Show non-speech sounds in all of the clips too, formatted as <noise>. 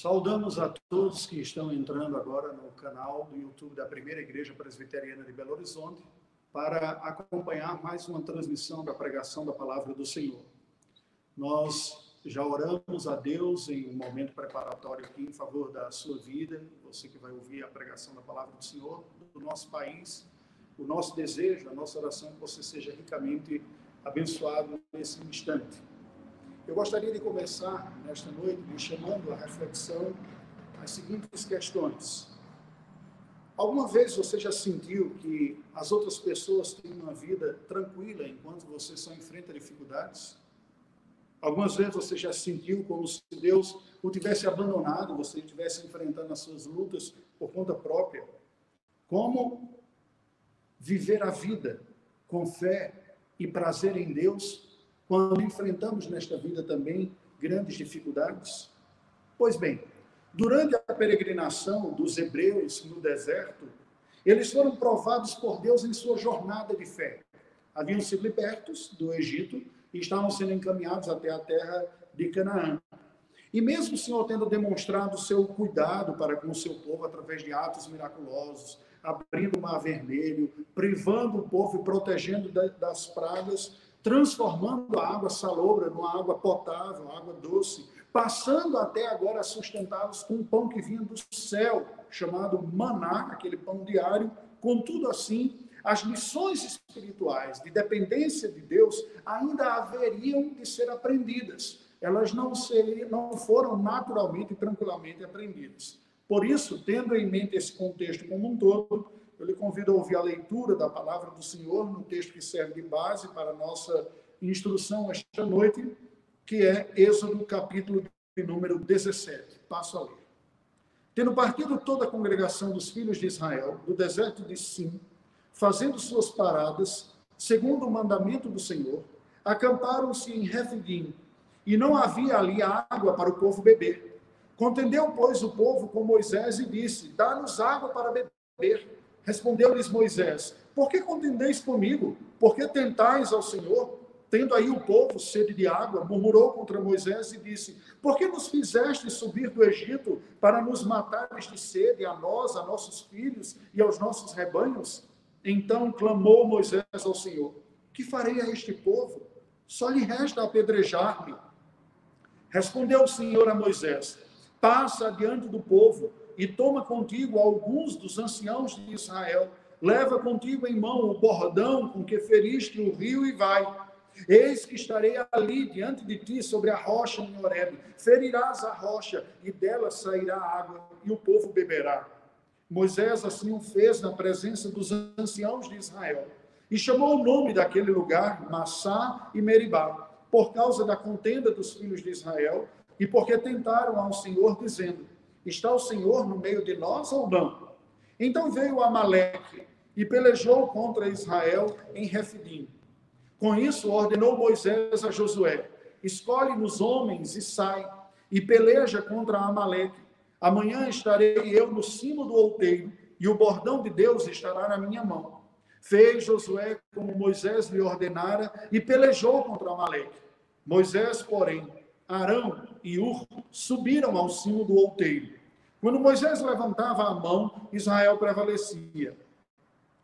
Saudamos a todos que estão entrando agora no canal do YouTube da Primeira Igreja Presbiteriana de Belo Horizonte para acompanhar mais uma transmissão da pregação da palavra do Senhor. Nós já oramos a Deus em um momento preparatório aqui em favor da sua vida, você que vai ouvir a pregação da palavra do Senhor, do nosso país. O nosso desejo, a nossa oração é que você seja ricamente abençoado nesse instante. Eu gostaria de começar nesta noite me chamando a reflexão as seguintes questões. Alguma vez você já sentiu que as outras pessoas têm uma vida tranquila enquanto você só enfrenta dificuldades? Algumas vezes você já sentiu como se Deus o tivesse abandonado, você estivesse enfrentando as suas lutas por conta própria? Como viver a vida com fé e prazer em Deus quando enfrentamos nesta vida também grandes dificuldades? Pois bem, durante a peregrinação dos hebreus no deserto, eles foram provados por Deus em sua jornada de fé. Haviam sido libertos do Egito e estavam sendo encaminhados até a terra de Canaã. E mesmo o Senhor tendo demonstrado seu cuidado para com o seu povo através de atos miraculosos, abrindo o mar vermelho, privando o povo e protegendo das pragas, transformando a água salobra numa água potável, água doce, passando até agora a sustentá-los com um pão que vinha do céu, chamado maná, aquele pão diário. Contudo, assim, as lições espirituais de dependência de Deus ainda haveriam de ser aprendidas. Elas não, seriam, não foram naturalmente e tranquilamente aprendidas. Por isso, tendo em mente esse contexto como um todo, eu lhe convido a ouvir a leitura da palavra do Senhor no texto que serve de base para a nossa instrução esta noite, que é Êxodo, capítulo de número 17. Passo a ler. Tendo partido toda a congregação dos filhos de Israel do deserto de Sim, fazendo suas paradas, segundo o mandamento do Senhor, acamparam-se em Refidim, e não havia ali água para o povo beber. Contendeu, pois, o povo com Moisés e disse: Dá-nos água para beber. Respondeu-lhes Moisés: Por que contendeis comigo? Por que tentais ao Senhor? Tendo aí o povo sede de água, murmurou contra Moisés e disse: Por que nos fizeste subir do Egito para nos matares de sede, a nós, a nossos filhos e aos nossos rebanhos? Então clamou Moisés ao Senhor: Que farei a este povo? Só lhe resta apedrejar-me. Respondeu o Senhor a Moisés: Passa diante do povo e toma contigo alguns dos anciãos de Israel. Leva contigo em mão o bordão com que feriste o rio e vai. Eis que estarei ali diante de ti sobre a rocha em Horeb. Ferirás a rocha e dela sairá água e o povo beberá. Moisés assim o fez na presença dos anciãos de Israel e chamou o nome daquele lugar Massá e Meribá, por causa da contenda dos filhos de Israel e porque tentaram ao Senhor dizendo: Está o Senhor no meio de nós ou não? Então veio Amaleque e pelejou contra Israel em Refidim. Com isso, ordenou Moisés a Josué: Escolhe-nos homens e sai, e peleja contra Amaleque. Amanhã estarei eu no cimo do outeiro, e o bordão de Deus estará na minha mão. Fez Josué como Moisés lhe ordenara e pelejou contra Amaleque. Moisés, porém, Arão e Ur subiram ao cimo do outeiro quando Moisés levantava a mão, Israel prevalecia.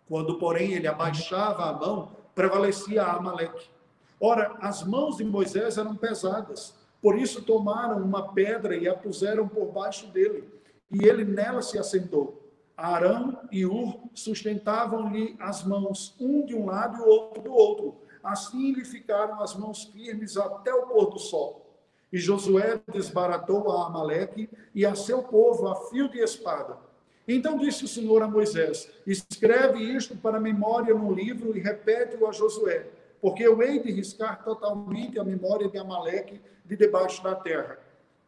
Quando, porém, ele abaixava a mão, prevalecia Amaleque. Ora, as mãos de Moisés eram pesadas, por isso tomaram uma pedra e a puseram por baixo dele, e ele nela se assentou. Arão e Ur sustentavam-lhe as mãos, um de um lado e o outro do outro. Assim lhe ficaram as mãos firmes até o pôr do sol. E Josué desbaratou a Amaleque e a seu povo a fio de espada. Então disse o Senhor a Moisés: Escreve isto para memória no livro e repete-o a Josué, porque eu hei de riscar totalmente a memória de Amaleque de debaixo da terra.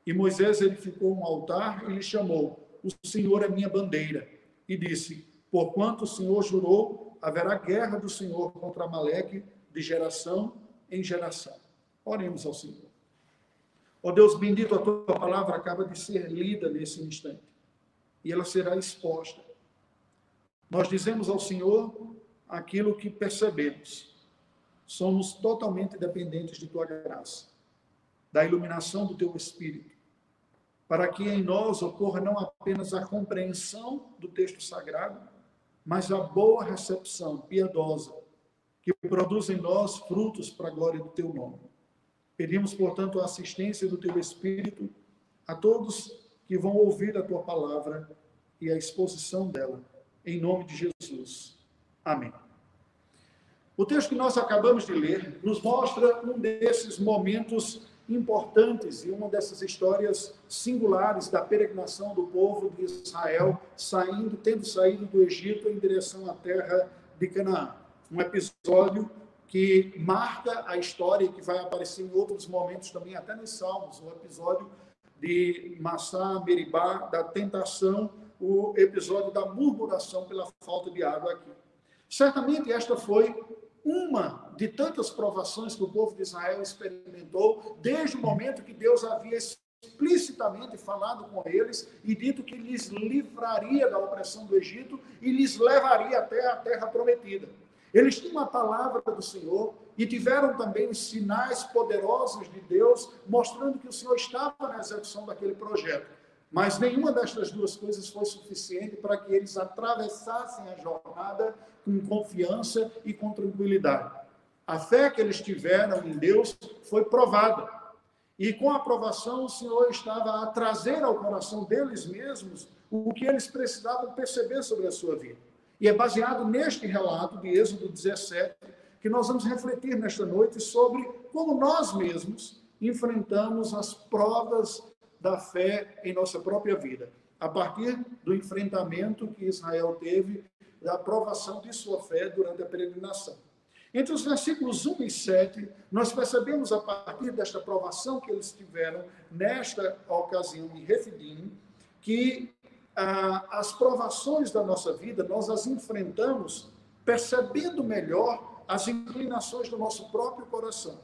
E Moisés edificou um altar e lhe chamou: O Senhor é minha bandeira. E disse: Porquanto o Senhor jurou, haverá guerra do Senhor contra Amaleque de geração em geração. Oremos ao Senhor. Ó Deus bendito, a tua palavra acaba de ser lida nesse instante e ela será exposta. Nós dizemos ao Senhor aquilo que percebemos. Somos totalmente dependentes de tua graça, da iluminação do teu espírito. para que em nós ocorra não apenas a compreensão do texto sagrado, mas a boa recepção piedosa, que produz em nós frutos para a glória do teu nome. Pedimos, portanto, a assistência do teu Espírito a todos que vão ouvir a tua palavra e a exposição dela, em nome de Jesus. Amém. O texto que nós acabamos de ler nos mostra um desses momentos importantes e uma dessas histórias singulares da peregrinação do povo de Israel saindo, tendo saído do Egito em direção à terra de Canaã. Um episódio que marca a história e que vai aparecer em outros momentos também, até nos Salmos, o episódio de Massá, Meribá, da tentação, o episódio da murmuração pela falta de água aqui. Certamente esta foi uma de tantas provações que o povo de Israel experimentou desde o momento que Deus havia explicitamente falado com eles e dito que lhes livraria da opressão do Egito e lhes levaria até a terra prometida. Eles tinham a palavra do Senhor e tiveram também os sinais poderosos de Deus mostrando que o Senhor estava na execução daquele projeto. Mas nenhuma destas duas coisas foi suficiente para que eles atravessassem a jornada com confiança e com tranquilidade. A fé que eles tiveram em Deus foi provada. E com a aprovação, o Senhor estava a trazer ao coração deles mesmos o que eles precisavam perceber sobre a sua vida. E é baseado neste relato de Êxodo 17 que nós vamos refletir nesta noite sobre como nós mesmos enfrentamos as provas da fé em nossa própria vida, a partir do enfrentamento que Israel teve da aprovação de sua fé durante a peregrinação. Entre os versículos 1 e 7, nós percebemos a partir desta aprovação que eles tiveram nesta ocasião em Refidim, que as provações da nossa vida nós as enfrentamos percebendo melhor as inclinações do nosso próprio coração.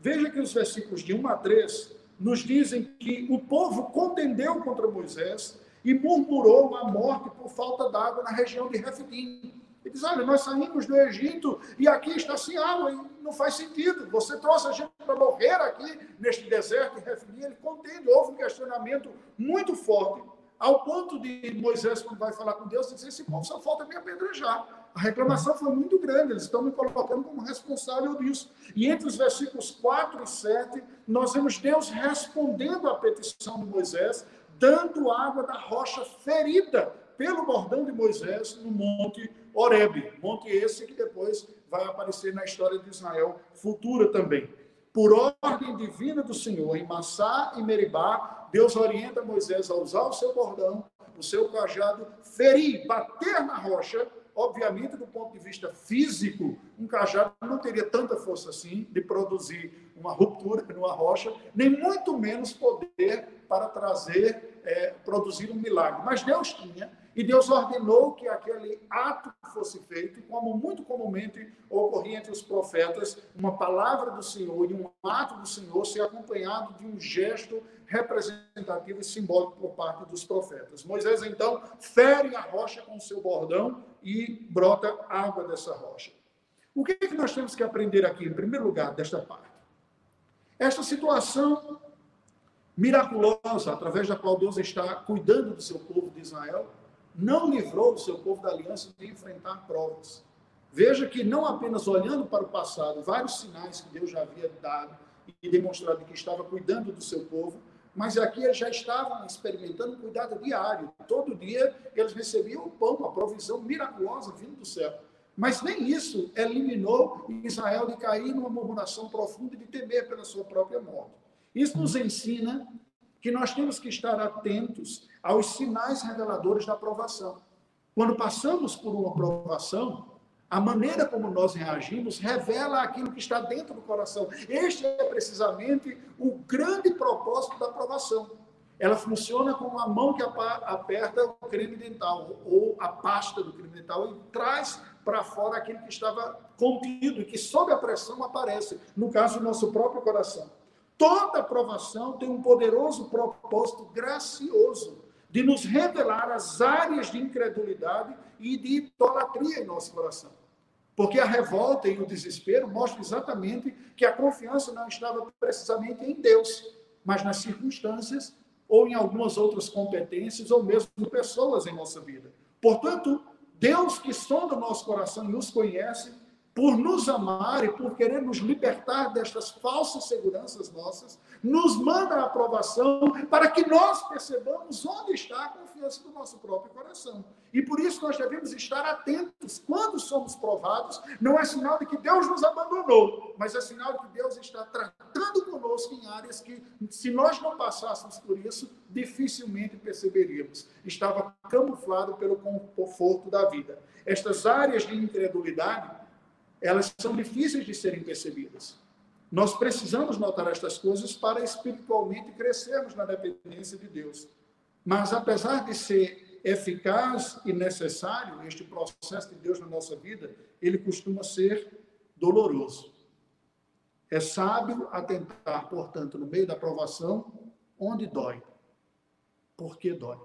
Veja que os versículos de 1 a 3 nos dizem que o povo contendeu contra Moisés e murmurou a morte por falta d'água na região de Refidim. Ele diz: Olha, nós saímos do Egito e aqui está sem água, e não faz sentido. Você trouxe a gente para morrer aqui neste deserto de Refidim. Ele contende, houve um questionamento muito forte, ao ponto de Moisés, quando vai falar com Deus, dizer: Esse povo só falta me apedrejar. A reclamação foi muito grande, eles estão me colocando como responsável disso. E entre os versículos 4 e 7, nós vemos Deus respondendo à petição de Moisés, dando água da rocha ferida pelo bordão de Moisés no Monte Horebe. Monte esse que depois vai aparecer na história de Israel futura também. Por ordem divina do Senhor, em Massá e Meribá, Deus orienta Moisés a usar o seu bordão, o seu cajado, ferir, bater na rocha Obviamente, do ponto de vista físico, um cajado não teria tanta força assim de produzir uma ruptura numa rocha, nem muito menos poder para trazer, é, produzir um milagre. Mas Deus tinha, e Deus ordenou que aquele ato fosse feito, como muito comumente ocorria entre os profetas, uma palavra do Senhor e um ato do Senhor ser acompanhado de um gesto representativo e simbólico por parte dos profetas. Moisés, então, fere a rocha com seu bordão e brota água dessa rocha. O que, é que nós temos que aprender aqui, em primeiro lugar, desta parte? Esta situação miraculosa, através da qual Deus está cuidando do seu povo de Israel, não livrou o seu povo da aliança de enfrentar provas. Veja que não apenas olhando para o passado, vários sinais que Deus já havia dado e demonstrado que estava cuidando do seu povo, mas aqui eles já estavam experimentando cuidado diário. Todo dia eles recebiam o pão, a provisão miraculosa vindo do céu. Mas nem isso eliminou Israel de cair numa murmuração profunda e de temer pela sua própria morte. Isso nos ensina que nós temos que estar atentos aos sinais reveladores da aprovação. Quando passamos por uma aprovação, a maneira como nós reagimos revela aquilo que está dentro do coração. Este é precisamente o grande propósito da aprovação. Ela funciona como a mão que aperta o creme dental ou a pasta do creme dental e traz para fora aquilo que estava contido e que sob a pressão aparece, no caso do nosso próprio coração. Toda aprovação tem um poderoso propósito gracioso de nos revelar as áreas de incredulidade e de idolatria em nosso coração. Porque a revolta e o desespero mostram exatamente que a confiança não estava precisamente em Deus, mas nas circunstâncias ou em algumas outras competências, ou mesmo pessoas em nossa vida. Portanto, Deus que sonda o nosso coração e nos conhece, por nos amar e por querer nos libertar destas falsas seguranças nossas, nos manda a aprovação para que nós percebamos onde está a confiança do nosso próprio coração. E por isso nós devemos estar atentos. Quando somos provados, não é sinal de que Deus nos abandonou, mas é sinal de que Deus está tratando conosco em áreas que, se nós não passássemos por isso, dificilmente perceberíamos. Estava camuflado pelo conforto da vida. Estas áreas de incredulidade elas são difíceis de serem percebidas. Nós precisamos notar estas coisas para espiritualmente crescermos na dependência de Deus. Mas, apesar de ser eficaz e necessário este processo de Deus na nossa vida, ele costuma ser doloroso. É sábio atentar, portanto, no meio da provação, onde dói. Por que dói?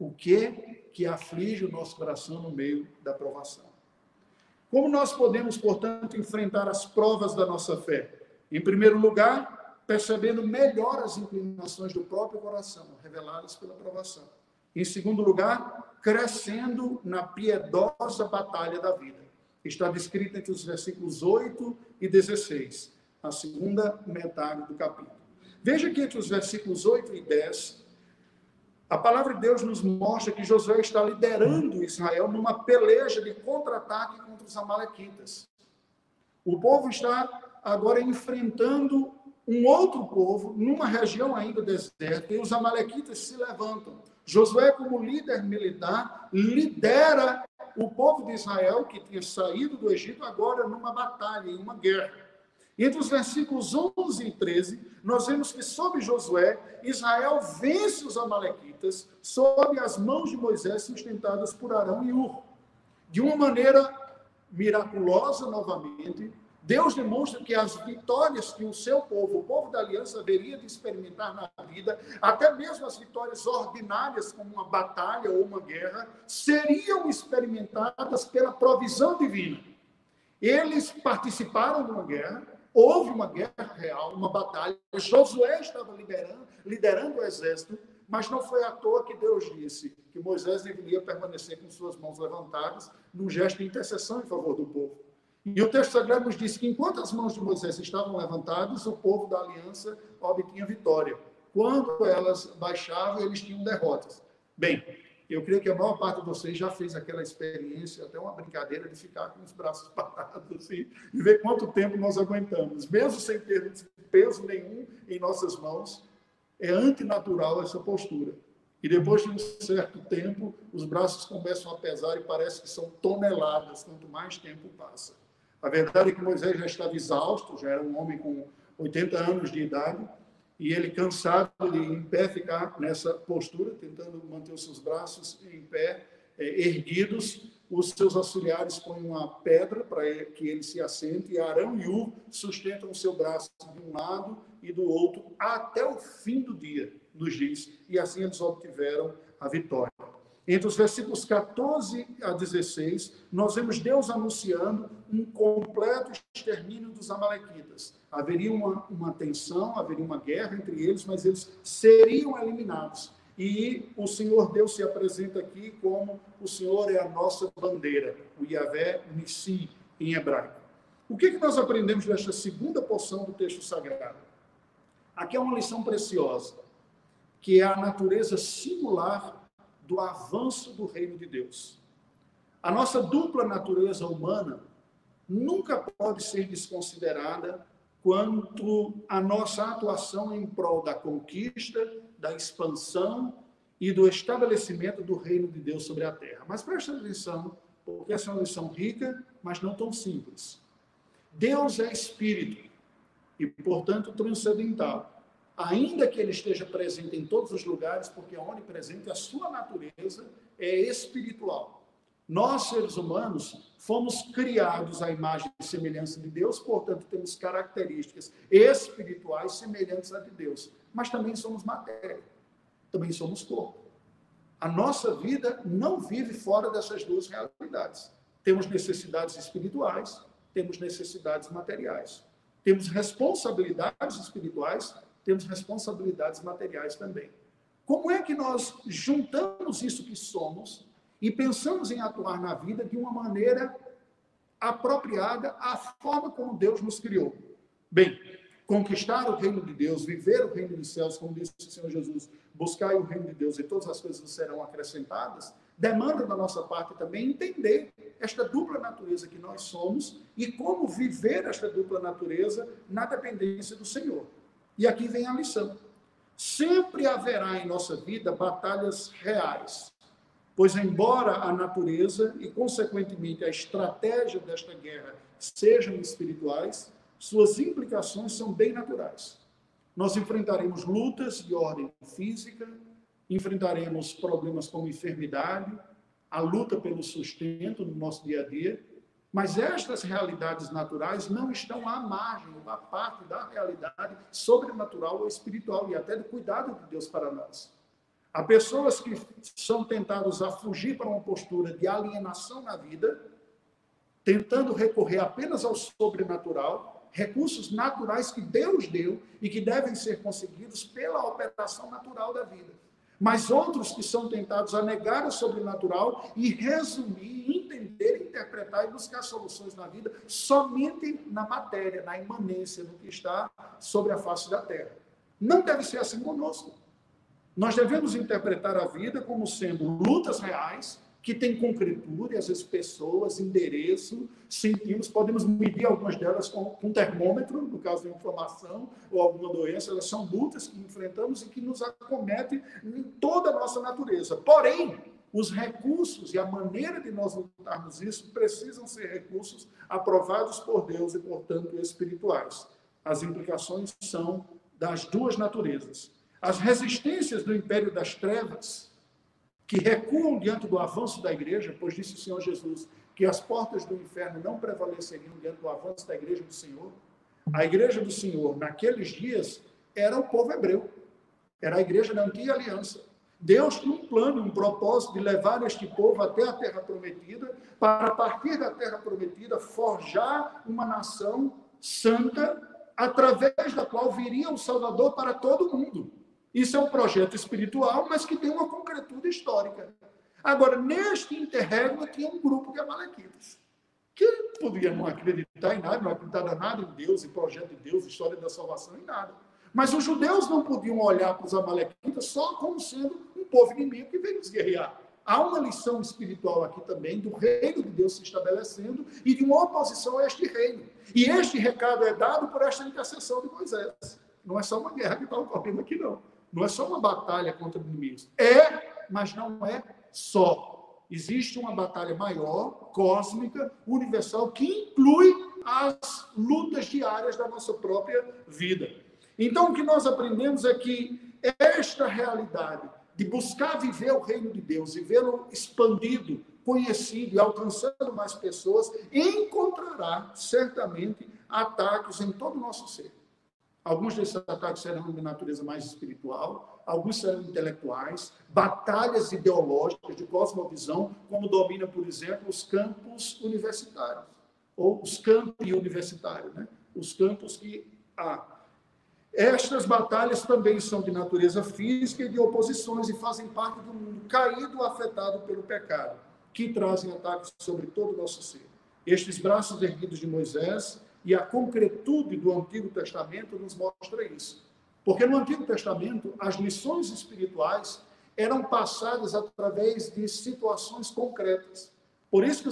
O que que aflige o nosso coração no meio da provação? Como nós podemos, portanto, enfrentar as provas da nossa fé? Em primeiro lugar, percebendo melhor as inclinações do próprio coração, reveladas pela provação. Em segundo lugar, crescendo na piedosa batalha da vida. Está descrito entre os versículos 8 e 16, a segunda metade do capítulo. Veja que entre os versículos 8 e 10, a palavra de Deus nos mostra que Josué está liderando Israel numa peleja de contra-ataque contra os amalequitas. O povo está agora enfrentando um outro povo numa região ainda deserta e os amalequitas se levantam. Josué, como líder militar, lidera o povo de Israel que tinha saído do Egito agora numa batalha, em uma guerra. Entre os versículos 11 e 13, nós vemos que sob Josué, Israel vence os amalequitas sob as mãos de Moisés sustentadas por Arão e Ur. De uma maneira miraculosa novamente, Deus demonstra que as vitórias que o seu povo, o povo da aliança, haveria de experimentar na vida, até mesmo as vitórias ordinárias, como uma batalha ou uma guerra, seriam experimentadas pela provisão divina. Eles participaram de uma guerra, Houve uma guerra real, uma batalha. Josué estava liderando, liderando o exército, mas não foi à toa que Deus disse que Moisés deveria permanecer com suas mãos levantadas, num gesto de intercessão em favor do povo. E o texto sagrado nos diz que enquanto as mãos de Moisés estavam levantadas, o povo da aliança obtinha vitória. Quando elas baixavam, eles tinham derrotas. Bem, eu creio que a maior parte de vocês já fez aquela experiência, até uma brincadeira, de ficar com os braços <laughs> parados assim, e ver quanto tempo nós aguentamos. Mesmo sem ter peso nenhum em nossas mãos, é antinatural essa postura. E depois de um certo tempo, os braços começam a pesar e parece que são toneladas quanto mais tempo passa. A verdade é que Moisés já estava exausto, já era um homem com 80 anos de idade, e ele cansado de em pé ficar nessa postura, tentando manter os seus braços em pé, é, erguidos, os seus auxiliares põem uma pedra para que ele se assente, e Arão e Ur sustentam o seu braço de um lado e do outro até o fim do dia, nos diz, e assim eles obtiveram a vitória. Entre os versículos 14 a 16, nós vemos Deus anunciando um completo extermínio dos amalequitas. Haveria uma, uma tensão, haveria uma guerra entre eles, mas eles seriam eliminados. E o Senhor Deus se apresenta aqui como o Senhor é a nossa bandeira, o Yahvé Nissi, em hebraico. O que, que nós aprendemos desta segunda porção do texto sagrado? Aqui é uma lição preciosa, que é a natureza singular do avanço do reino de Deus. A nossa dupla natureza humana nunca pode ser desconsiderada quanto à nossa atuação em prol da conquista, da expansão e do estabelecimento do reino de Deus sobre a terra. Mas preste atenção, porque essa é uma lição rica, mas não tão simples. Deus é espírito e, portanto, transcendental ainda que ele esteja presente em todos os lugares, porque é onipresente, a sua natureza é espiritual. Nós, seres humanos, fomos criados à imagem e semelhança de Deus, portanto, temos características espirituais semelhantes a de Deus. Mas também somos matéria, também somos corpo. A nossa vida não vive fora dessas duas realidades. Temos necessidades espirituais, temos necessidades materiais. Temos responsabilidades espirituais temos responsabilidades materiais também. Como é que nós juntamos isso que somos e pensamos em atuar na vida de uma maneira apropriada à forma como Deus nos criou? Bem, conquistar o reino de Deus, viver o reino dos céus, como disse o Senhor Jesus, buscar o reino de Deus e todas as coisas serão acrescentadas, demanda da nossa parte também entender esta dupla natureza que nós somos e como viver esta dupla natureza na dependência do Senhor. E aqui vem a lição. Sempre haverá em nossa vida batalhas reais, pois, embora a natureza e, consequentemente, a estratégia desta guerra sejam espirituais, suas implicações são bem naturais. Nós enfrentaremos lutas de ordem física, enfrentaremos problemas como enfermidade, a luta pelo sustento no nosso dia a dia, mas estas realidades naturais não estão à margem, à parte da realidade sobrenatural ou espiritual e até do cuidado de Deus para nós. Há pessoas que são tentadas a fugir para uma postura de alienação na vida, tentando recorrer apenas ao sobrenatural, recursos naturais que Deus deu e que devem ser conseguidos pela operação natural da vida mas outros que são tentados a negar o sobrenatural e resumir, entender, interpretar e buscar soluções na vida somente na matéria, na imanência, no que está sobre a face da terra. Não deve ser assim conosco. Nós devemos interpretar a vida como sendo lutas reais, que tem concretude, às vezes pessoas, endereço, sentimos, podemos medir algumas delas com, com termômetro, no caso de inflamação ou alguma doença, elas são lutas que enfrentamos e que nos acometem em toda a nossa natureza. Porém, os recursos e a maneira de nós lutarmos isso precisam ser recursos aprovados por Deus e, portanto, espirituais. As implicações são das duas naturezas. As resistências do império das trevas, que recuam diante do avanço da igreja, pois disse o Senhor Jesus que as portas do inferno não prevaleceriam diante do avanço da igreja do Senhor. A igreja do Senhor, naqueles dias, era o povo hebreu, era a igreja da antiga aliança. Deus tinha um plano, um propósito de levar este povo até a terra prometida, para a partir da terra prometida forjar uma nação santa, através da qual viria o Salvador para todo mundo. Isso é um projeto espiritual, mas que tem uma concretude histórica. Agora, neste interregno tinha um grupo de amalequitas, que podia não acreditar em nada, não acreditar em nada em Deus, em projeto de Deus, história da salvação, em nada. Mas os judeus não podiam olhar para os amalequitas só como sendo um povo inimigo que veio nos guerrear. Há uma lição espiritual aqui também do reino de Deus se estabelecendo e de uma oposição a este reino. E este recado é dado por esta intercessão de Moisés. Não é só uma guerra que está ocorrendo aqui, não. Não é só uma batalha contra inimigos. É, mas não é só. Existe uma batalha maior, cósmica, universal, que inclui as lutas diárias da nossa própria vida. Então, o que nós aprendemos é que esta realidade de buscar viver o reino de Deus e vê-lo expandido, conhecido e alcançando mais pessoas, encontrará certamente ataques em todo o nosso ser. Alguns desses ataques serão de natureza mais espiritual, alguns serão intelectuais, batalhas ideológicas de cosmovisão, como domina, por exemplo, os campos universitários, ou os campi universitários, né? os campos que há. Estas batalhas também são de natureza física e de oposições e fazem parte do mundo caído, afetado pelo pecado, que trazem ataques sobre todo o nosso ser. Estes braços erguidos de Moisés e a concretude do Antigo Testamento nos mostra isso. Porque no Antigo Testamento, as lições espirituais eram passadas através de situações concretas. Por isso que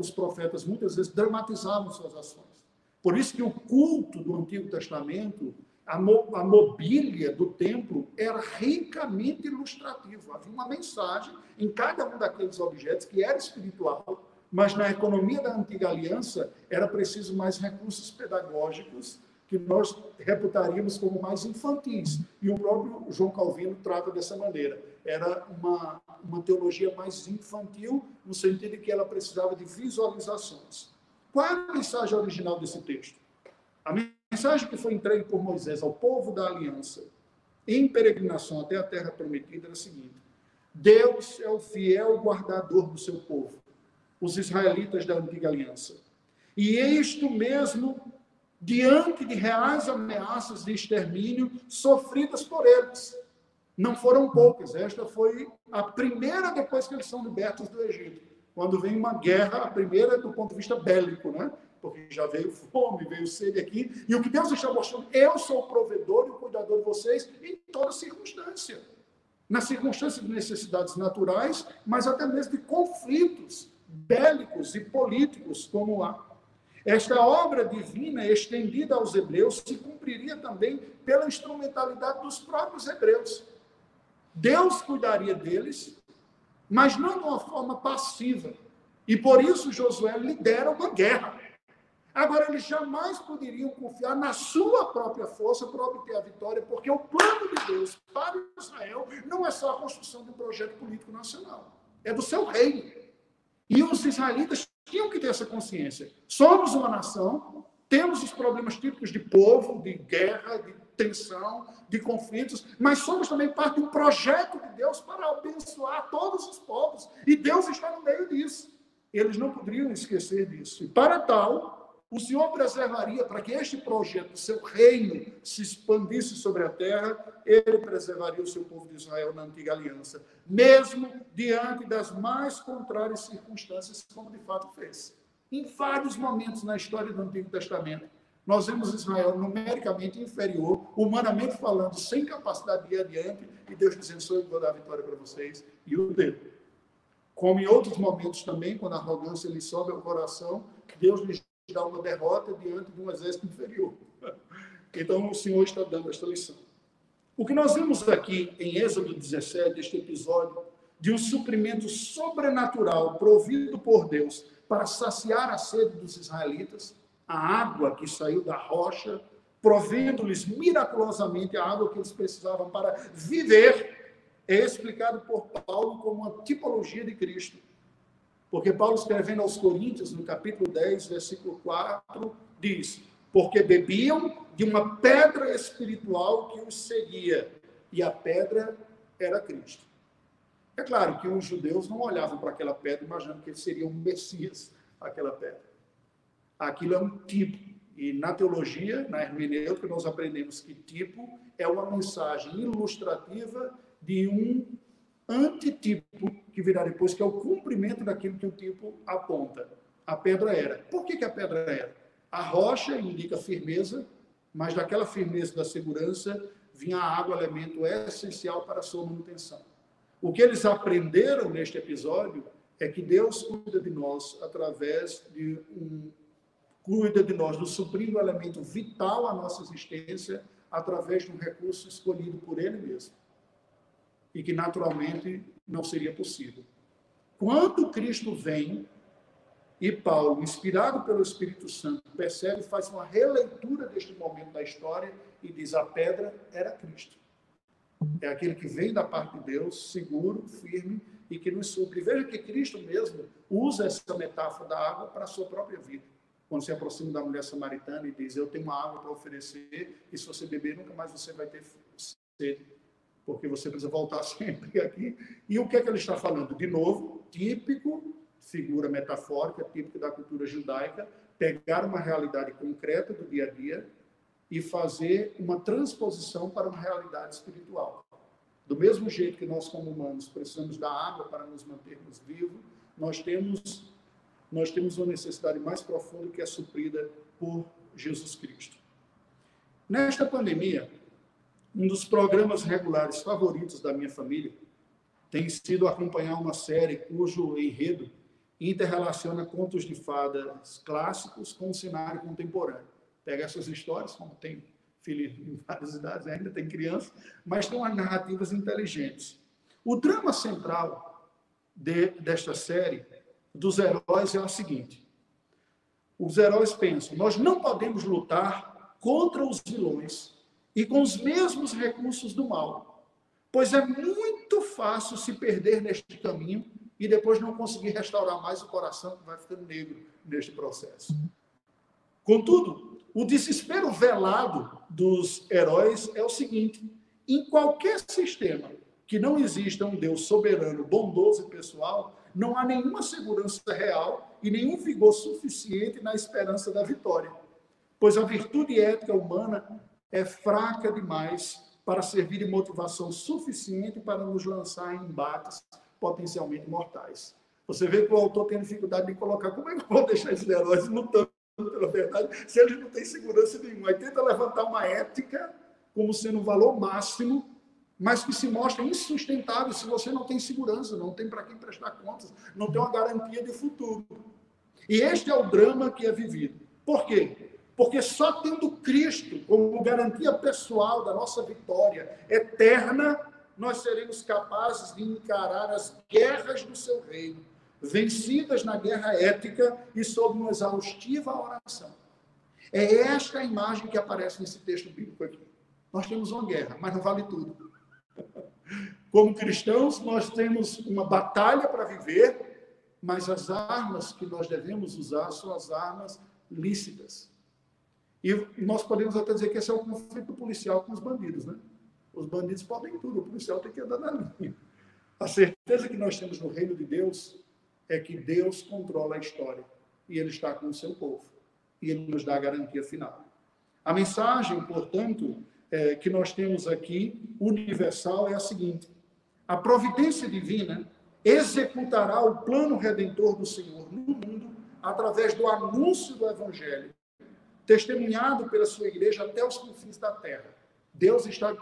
os profetas muitas vezes dramatizavam suas ações. Por isso que o culto do Antigo Testamento, a, mobília do templo era ricamente ilustrativo. Havia uma mensagem em cada um daqueles objetos que era espiritual mas na economia da antiga aliança era preciso mais recursos pedagógicos que nós reputaríamos como mais infantis. E o próprio João Calvino trata dessa maneira. Era uma, uma teologia mais infantil, no sentido de que ela precisava de visualizações. Qual é a mensagem original desse texto? A mensagem que foi entregue por Moisés ao povo da aliança, em peregrinação até a terra prometida, era a seguinte: Deus é o fiel guardador do seu povo os israelitas da antiga aliança. E isto mesmo diante de reais ameaças de extermínio sofridas por eles. Não foram poucas, esta foi a primeira depois que eles são libertos do Egito. Quando vem uma guerra, a primeira do ponto de vista bélico, né? Porque já veio fome, veio sede aqui, e o que Deus está mostrando, eu sou o provedor e o cuidador de vocês em toda circunstância. Nas circunstâncias de necessidades naturais, mas até mesmo de conflitos bélicos e políticos como há. Esta obra divina estendida aos hebreus se cumpriria também pela instrumentalidade dos próprios hebreus. Deus cuidaria deles, mas não de uma forma passiva. E por isso Josué lidera uma guerra. Agora, eles jamais poderiam confiar na sua própria força para obter a vitória, porque o plano de Deus para Israel não é só a construção de um projeto político nacional, é do seu reino. E os israelitas tinham que ter essa consciência. Somos uma nação, temos os problemas típicos de povo, de guerra, de tensão, de conflitos, mas somos também parte de um projeto de Deus para abençoar todos os povos. E Deus está no meio disso. Eles não poderiam esquecer disso. E para tal, o Senhor preservaria para que este projeto, seu reino, se expandisse sobre a terra, ele preservaria o seu povo de Israel na antiga aliança, mesmo diante das mais contrárias circunstâncias, como de fato fez. Em vários momentos na história do Antigo Testamento, nós vemos Israel numericamente inferior, humanamente falando, sem capacidade de ir adiante, e Deus dizendo: sou eu que vou dar a vitória para vocês, e o dedo. Como em outros momentos também, quando a arrogância lhe sobe ao coração, Deus lhes dá uma derrota diante de um exército inferior. <laughs> Então, o Senhor está dando esta lição. O que nós vemos aqui em Êxodo 17, este episódio, de um suprimento sobrenatural provido por Deus para saciar a sede dos israelitas, a água que saiu da rocha, provendo-lhes miraculosamente a água que eles precisavam para viver, é explicado por Paulo como uma tipologia de Cristo. Porque Paulo, escrevendo aos Coríntios, no capítulo 10, versículo 4, diz: Porque bebiam de uma pedra espiritual que os seguia, e a pedra era Cristo. É claro que os judeus não olhavam para aquela pedra imaginando que ele seria um Messias, aquela pedra aquilo é um tipo. E na teologia, na hermenêutica, nós aprendemos que tipo é uma mensagem ilustrativa de um antitipo que virá depois, que é o cumprimento daquilo que o tipo aponta. A pedra era. Por que, que a pedra era? A rocha indica firmeza, mas daquela firmeza da segurança vinha a água, elemento essencial para a sua manutenção. O que eles aprenderam neste episódio é que Deus cuida de nós através de um cuida de nós, nos suprindo o elemento vital à nossa existência através de um recurso escolhido por Ele mesmo. E que naturalmente não seria possível. Quando Cristo vem e Paulo, inspirado pelo Espírito Santo, percebe, faz uma releitura deste momento da história e diz: a pedra era Cristo. É aquele que vem da parte de Deus, seguro, firme e que nos supre. Veja que Cristo mesmo usa essa metáfora da água para a sua própria vida quando se aproxima da mulher samaritana e diz: Eu tenho uma água para oferecer, e se você beber, nunca mais você vai ter sede, porque você precisa voltar <laughs> sempre aqui. E o que é que ele está falando? De novo, típico, figura metafórica, típica da cultura judaica, pegar uma realidade concreta do dia a dia e fazer uma transposição para uma realidade espiritual. Do mesmo jeito que nós, como humanos, precisamos da água para nos mantermos vivos, nós temos nós temos uma necessidade mais profunda que é suprida por Jesus Cristo. Nesta pandemia, um dos programas regulares favoritos da minha família tem sido acompanhar uma série cujo enredo interrelaciona contos de fadas clássicos com o cenário contemporâneo. Pega essas histórias, como tem filho em várias idades, ainda tem criança, mas tem umas narrativas inteligentes. O drama central de, desta série dos heróis é a seguinte: os heróis pensam, nós não podemos lutar contra os vilões e com os mesmos recursos do mal, pois é muito fácil se perder neste caminho e depois não conseguir restaurar mais o coração que vai ficando negro neste processo. Contudo, o desespero velado dos heróis é o seguinte: em qualquer sistema que não exista um Deus soberano, bondoso e pessoal, não há nenhuma segurança real e nenhum vigor suficiente na esperança da vitória. pois a virtude ética humana é fraca demais para servir de motivação suficiente para nos lançar em embates potencialmente mortais. Você vê que o autor tem dificuldade de colocar como é que eu vou deixar esses heróis lutando pela verdade se eles não têm segurança nenhuma. Aí tenta levantar uma ética como sendo um valor máximo, mas que se mostra insustentável se você não tem segurança, não tem para quem prestar contas, não tem uma garantia de futuro. E este é o drama que é vivido. Por quê? Porque só tendo Cristo como garantia pessoal da nossa vitória eterna, nós seremos capazes de encarar as guerras do seu reino, vencidas na guerra ética e sob uma exaustiva oração. É esta a imagem que aparece nesse texto bíblico aqui. Nós temos uma guerra, mas não vale tudo. <laughs> Como cristãos, nós temos uma batalha para viver, mas as armas que nós devemos usar são as armas lícitas. E nós podemos até dizer que esse é o conflito policial com os bandidos, né? Os bandidos podem tudo, o policial tem que andar na linha. A certeza que nós temos no reino de Deus é que Deus controla a história e Ele está com o seu povo e Ele nos dá a garantia final. A mensagem, portanto, é, que nós temos aqui, universal, é a seguinte: a providência divina executará o plano redentor do Senhor no mundo através do anúncio do Evangelho, testemunhado pela sua igreja até os confins da terra. Deus está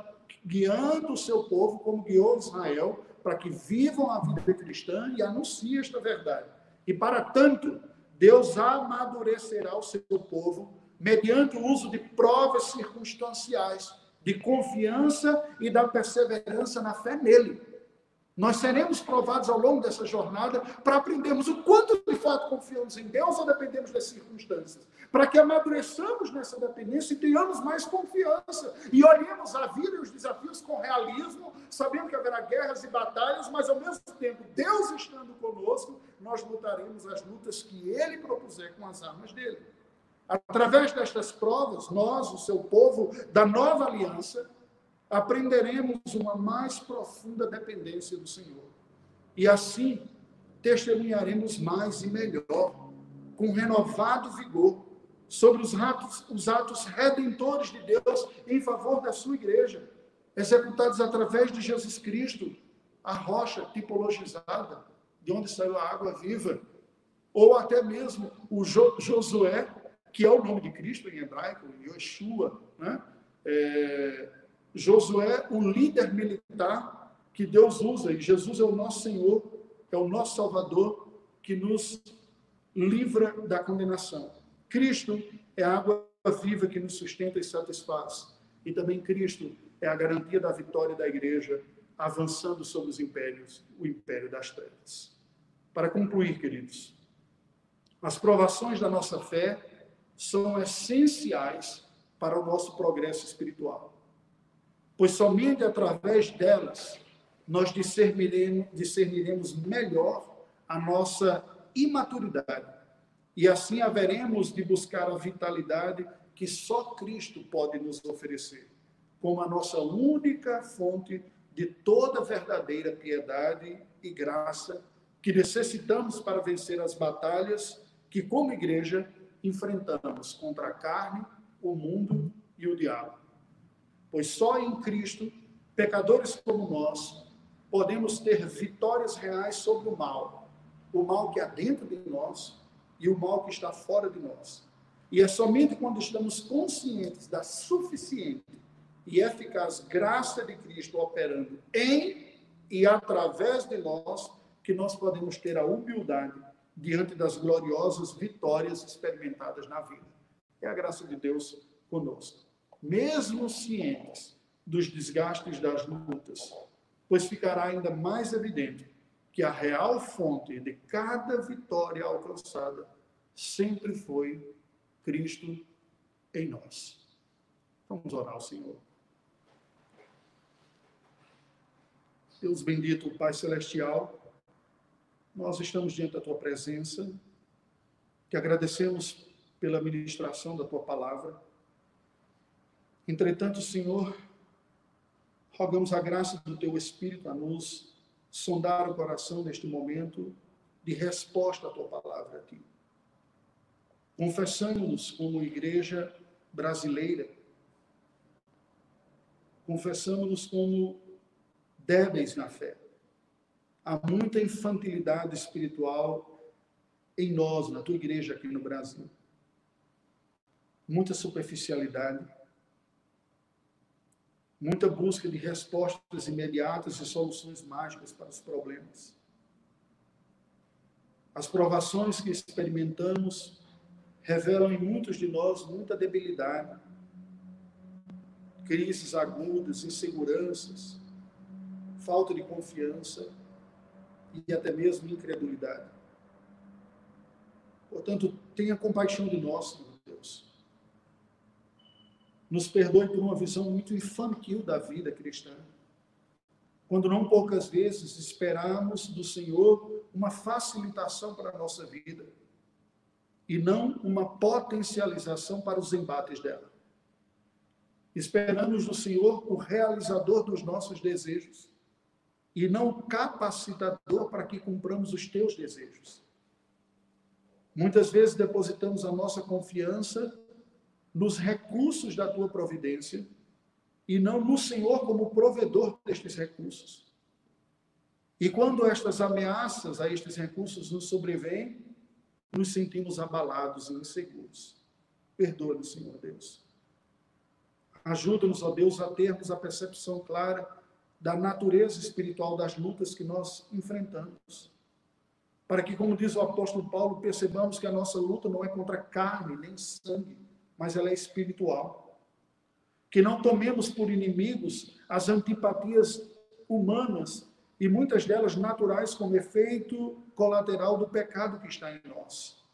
guiando o seu povo, como guiou Israel, para que vivam a vida cristã e anunciem esta verdade. E para tanto, Deus amadurecerá o seu povo mediante o uso de provas circunstanciais, de confiança e da perseverança na fé nele. Nós seremos provados ao longo dessa jornada para aprendermos o quanto de fato confiamos em Deus ou dependemos das circunstâncias. Para que amadureçamos nessa dependência e tenhamos mais confiança. E olhemos a vida e os desafios com realismo, sabendo que haverá guerras e batalhas, mas ao mesmo tempo, Deus estando conosco, nós lutaremos as lutas que Ele propuser com as armas dele. Através destas provas, nós, o seu povo da nova aliança, aprenderemos uma mais profunda dependência do Senhor. E assim testemunharemos mais e melhor, com renovado vigor, sobre os atos, os atos redentores de Deus em favor da sua igreja, executados através de Jesus Cristo, a rocha tipologizada, de onde saiu a água viva, ou até mesmo o Josué, que é o nome de Cristo em hebraico, Yeshua, né? É, Josué, o líder militar que Deus usa, e Jesus é o nosso Senhor, é o nosso Salvador, que nos livra da condenação. Cristo é a água viva que nos sustenta e satisfaz. E também Cristo é a garantia da vitória da igreja, avançando sobre os impérios, o império das trevas. Para concluir, queridos, as provações da nossa fé são essenciais para o nosso progresso espiritual pois somente através delas nós discerniremos, discerniremos melhor a nossa imaturidade. E assim haveremos de buscar a vitalidade que só Cristo pode nos oferecer, como a nossa única fonte de toda verdadeira piedade e graça que necessitamos para vencer as batalhas que, como igreja, enfrentamos contra a carne, o mundo e o diabo pois só em Cristo, pecadores como nós, podemos ter vitórias reais sobre o mal, o mal que há dentro de nós e o mal que está fora de nós. E é somente quando estamos conscientes da suficiente e eficaz graça de Cristo operando em e através de nós que nós podemos ter a humildade diante das gloriosas vitórias experimentadas na vida. É a graça de Deus conosco mesmo cientes dos desgastes das lutas, pois ficará ainda mais evidente que a real fonte de cada vitória alcançada sempre foi Cristo em nós. Vamos orar ao Senhor. Deus bendito, Pai Celestial, nós estamos diante da Tua presença, te agradecemos pela ministração da Tua palavra, Entretanto, Senhor, rogamos a graça do Teu Espírito a nos sondar o coração neste momento de resposta à Tua palavra aqui. Confessamos-nos como igreja brasileira, confessamos-nos como débeis na fé. Há muita infantilidade espiritual em nós, na tua igreja aqui no Brasil. Muita superficialidade, muita busca de respostas imediatas e soluções mágicas para os problemas. As provações que experimentamos revelam em muitos de nós muita debilidade, crises agudas, inseguranças, falta de confiança e até mesmo incredulidade. Portanto, tenha compaixão de nós, Deus. Nos perdoe por uma visão muito infantil da vida cristã. Quando não poucas vezes esperamos do Senhor uma facilitação para a nossa vida e não uma potencialização para os embates dela. Esperamos do Senhor o realizador dos nossos desejos e não o capacitador para que cumpramos os teus desejos. Muitas vezes depositamos a nossa confiança nos recursos da tua providência e não no Senhor como provedor destes recursos. E quando estas ameaças a estes recursos nos sobrevêm, nos sentimos abalados e inseguros. Perdoa-nos, Senhor Deus. Ajuda-nos, ó Deus, a termos a percepção clara da natureza espiritual das lutas que nós enfrentamos. Para que, como diz o apóstolo Paulo, percebamos que a nossa luta não é contra carne nem sangue, mas ela é espiritual. Que não tomemos por inimigos as antipatias humanas e muitas delas naturais como efeito colateral do pecado que está em nós.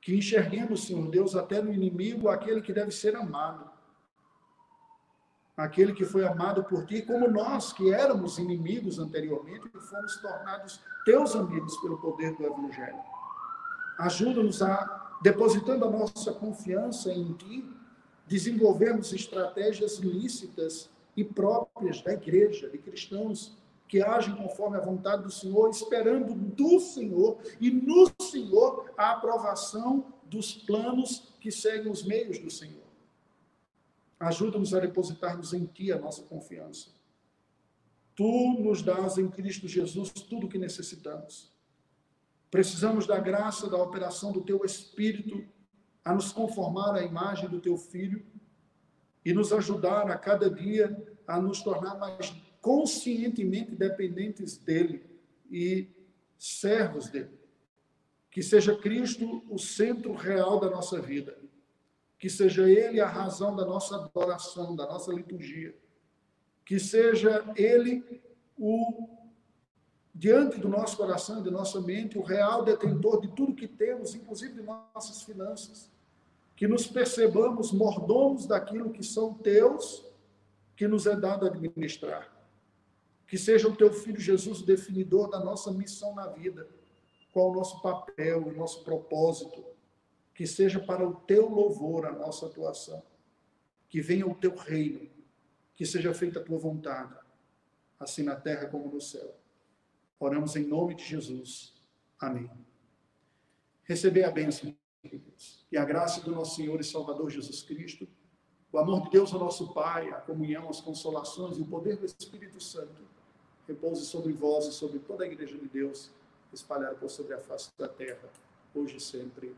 Que enxerguemos, Senhor Deus, até no inimigo aquele que deve ser amado. Aquele que foi amado por ti, como nós, que éramos inimigos anteriormente, e fomos tornados teus amigos pelo poder do Evangelho. Ajuda-nos a, depositando a nossa confiança em ti, desenvolvermos estratégias lícitas e próprias da igreja, de cristãos que agem conforme a vontade do Senhor, esperando do Senhor e no Senhor a aprovação dos planos que seguem os meios do Senhor. Ajuda-nos a depositarmos em Ti a nossa confiança. Tu nos dás em Cristo Jesus tudo o que necessitamos. Precisamos da graça da operação do Teu Espírito a nos conformar à imagem do Teu Filho e nos ajudar a cada dia a nos tornar mais conscientemente dependentes dele e servos dele. Que seja Cristo o centro real da nossa vida. Que seja ele a razão da nossa adoração, da nossa liturgia. Que seja ele o diante do nosso coração e de nossa mente, o real detentor de tudo que temos, inclusive de nossas finanças que nos percebamos mordomos daquilo que são teus, que nos é dado administrar. Que seja o teu filho Jesus o definidor da nossa missão na vida, qual o nosso papel, o nosso propósito. Que seja para o teu louvor a nossa atuação. Que venha o teu reino, que seja feita a tua vontade, assim na terra como no céu. Oramos em nome de Jesus. Amém. Receber a bênção que a graça do nosso Senhor e Salvador Jesus Cristo, o amor de Deus, o nosso Pai, a comunhão, as consolações e o poder do Espírito Santo repouse sobre vós e sobre toda a igreja de Deus, espalhada por sobre a face da terra, hoje e sempre.